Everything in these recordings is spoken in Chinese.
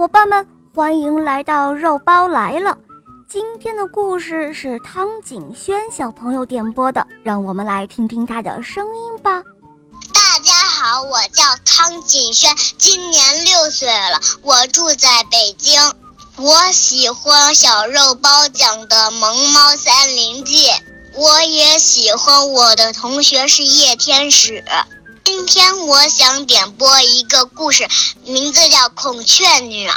伙伴们，欢迎来到肉包来了。今天的故事是汤景轩小朋友点播的，让我们来听听他的声音吧。大家好，我叫汤景轩，今年六岁了，我住在北京。我喜欢小肉包讲的《萌猫森林记》，我也喜欢我的同学是叶天使。今天我想点播一个故事，名字叫《孔雀女儿》。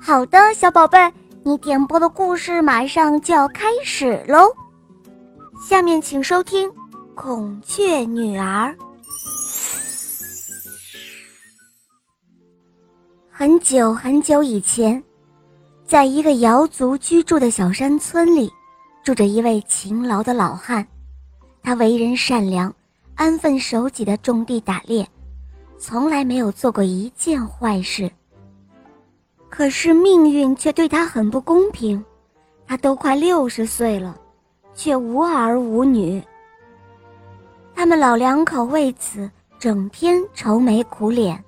好的，小宝贝，你点播的故事马上就要开始喽。下面请收听《孔雀女儿》。很久很久以前，在一个瑶族居住的小山村里，住着一位勤劳的老汉，他为人善良。安分守己的种地打猎，从来没有做过一件坏事。可是命运却对他很不公平，他都快六十岁了，却无儿无女。他们老两口为此整天愁眉苦脸，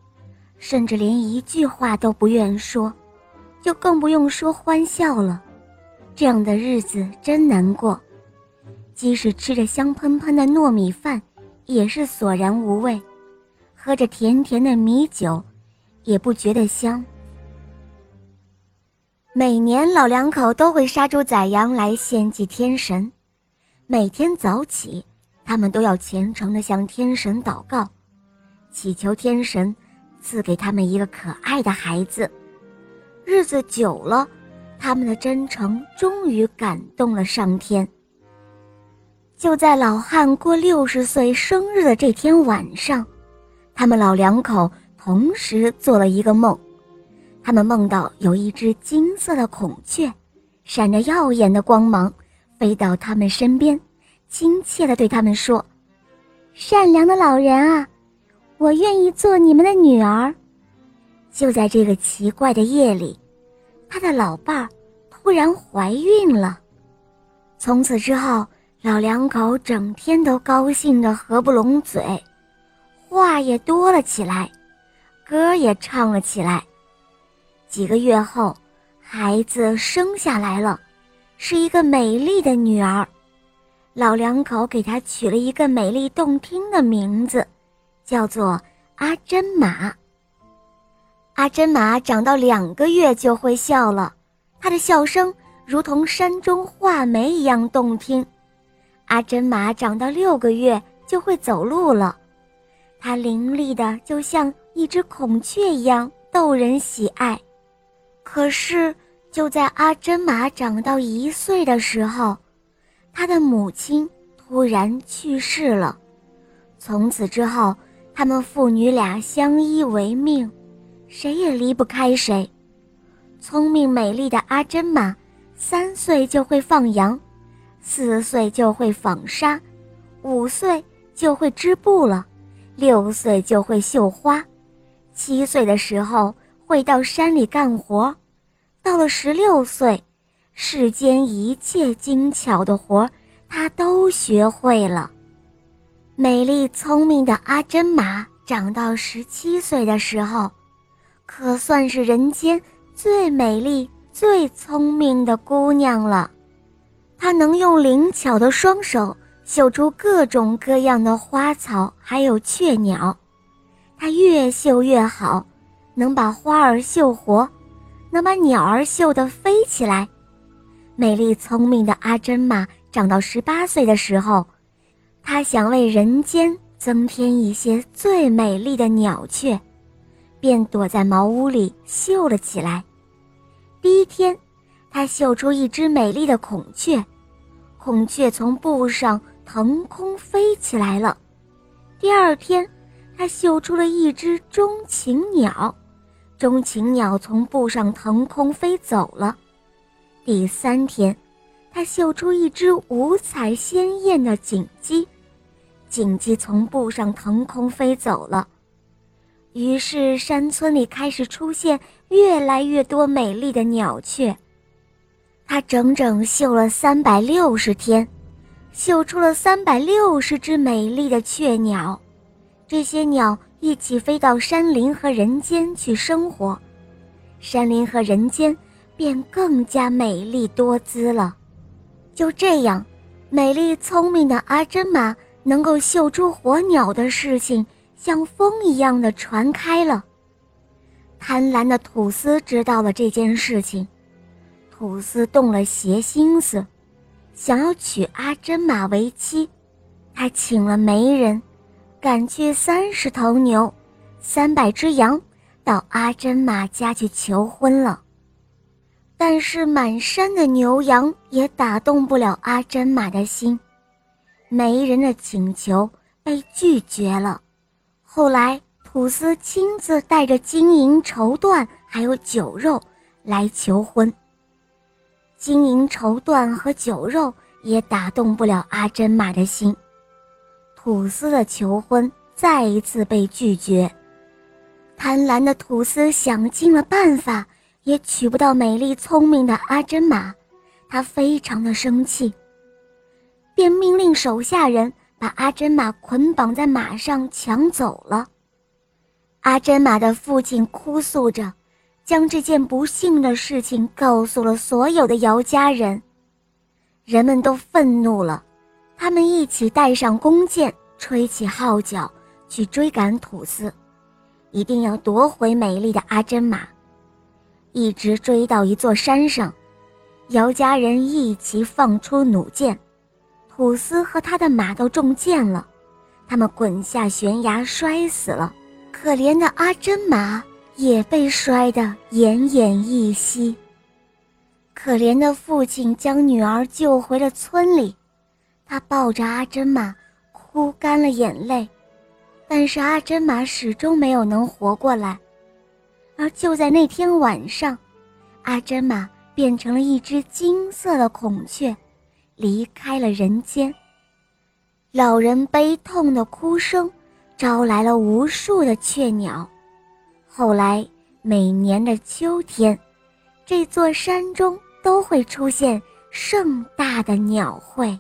甚至连一句话都不愿说，就更不用说欢笑了。这样的日子真难过，即使吃着香喷喷的糯米饭。也是索然无味，喝着甜甜的米酒，也不觉得香。每年老两口都会杀猪宰羊来献祭天神，每天早起，他们都要虔诚地向天神祷告，祈求天神赐给他们一个可爱的孩子。日子久了，他们的真诚终于感动了上天。就在老汉过六十岁生日的这天晚上，他们老两口同时做了一个梦。他们梦到有一只金色的孔雀，闪着耀眼的光芒，飞到他们身边，亲切地对他们说：“善良的老人啊，我愿意做你们的女儿。”就在这个奇怪的夜里，他的老伴儿突然怀孕了。从此之后。老两口整天都高兴得合不拢嘴，话也多了起来，歌也唱了起来。几个月后，孩子生下来了，是一个美丽的女儿。老两口给她取了一个美丽动听的名字，叫做阿珍玛。阿珍玛长到两个月就会笑了，她的笑声如同山中画眉一样动听。阿珍玛长到六个月就会走路了，它伶俐的就像一只孔雀一样逗人喜爱。可是就在阿珍玛长到一岁的时候，他的母亲突然去世了。从此之后，他们父女俩相依为命，谁也离不开谁。聪明美丽的阿珍玛，三岁就会放羊。四岁就会纺纱，五岁就会织布了，六岁就会绣花，七岁的时候会到山里干活，到了十六岁，世间一切精巧的活他都学会了。美丽聪明的阿珍玛长到十七岁的时候，可算是人间最美丽、最聪明的姑娘了。她能用灵巧的双手绣出各种各样的花草，还有雀鸟。她越绣越好，能把花儿绣活，能把鸟儿绣得飞起来。美丽聪明的阿珍玛长到十八岁的时候，她想为人间增添一些最美丽的鸟雀，便躲在茅屋里绣了起来。第一天。他绣出一只美丽的孔雀，孔雀从布上腾空飞起来了。第二天，他绣出了一只钟情鸟，钟情鸟从布上腾空飞走了。第三天，他绣出一只五彩鲜艳的锦鸡，锦鸡从布上腾空飞走了。于是，山村里开始出现越来越多美丽的鸟雀。他整整绣了三百六十天，绣出了三百六十只美丽的雀鸟。这些鸟一起飞到山林和人间去生活。山林和人间便更加美丽多姿了。就这样，美丽聪明的阿珍玛能够绣出火鸟的事情，像风一样的传开了。贪婪的土司知道了这件事情，土司动了邪心思，想要娶阿珍玛为妻。他请了媒人，赶去三十头牛、三百只羊，到阿珍玛家去求婚了。但是满山的牛羊也打动不了阿珍玛的心，媒人的请求被拒绝了。后来，土司亲自带着金银绸缎还有酒肉来求婚。金银绸缎和酒肉也打动不了阿珍玛的心。土司的求婚再一次被拒绝，贪婪的土司想尽了办法，也娶不到美丽聪明的阿珍玛，他非常的生气，便命令手下人把阿珍玛捆绑在马上抢走了。阿珍玛的父亲哭诉着，将这件不幸的事情告诉了所有的姚家人，人们都愤怒了。他们一起带上弓箭，吹起号角，去追赶土司，一定要夺回美丽的阿珍玛。一直追到一座山上，姚家人一齐放出弩箭，土司和他的马都中箭了，他们滚下悬崖摔死了。可怜的阿珍玛也被摔得奄奄一息。可怜的父亲将女儿救回了村里。他抱着阿珍玛，哭干了眼泪，但是阿珍玛始终没有能活过来。而就在那天晚上，阿珍玛变成了一只金色的孔雀，离开了人间。老人悲痛的哭声，招来了无数的雀鸟。后来，每年的秋天，这座山中都会出现盛大的鸟会。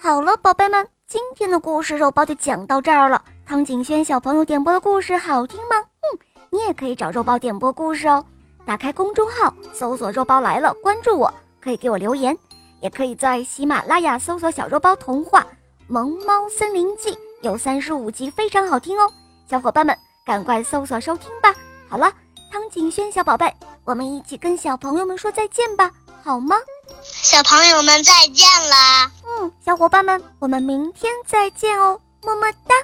好了，宝贝们，今天的故事肉包就讲到这儿了。汤景轩小朋友点播的故事好听吗？嗯，你也可以找肉包点播故事哦。打开公众号，搜索“肉包来了”，关注我，可以给我留言，也可以在喜马拉雅搜索“小肉包童话萌猫森林记”，有三十五集，非常好听哦。小伙伴们，赶快搜索收听吧。好了，汤景轩小宝贝，我们一起跟小朋友们说再见吧，好吗？小朋友们再见啦！嗯，小伙伴们，我们明天再见哦，么么哒。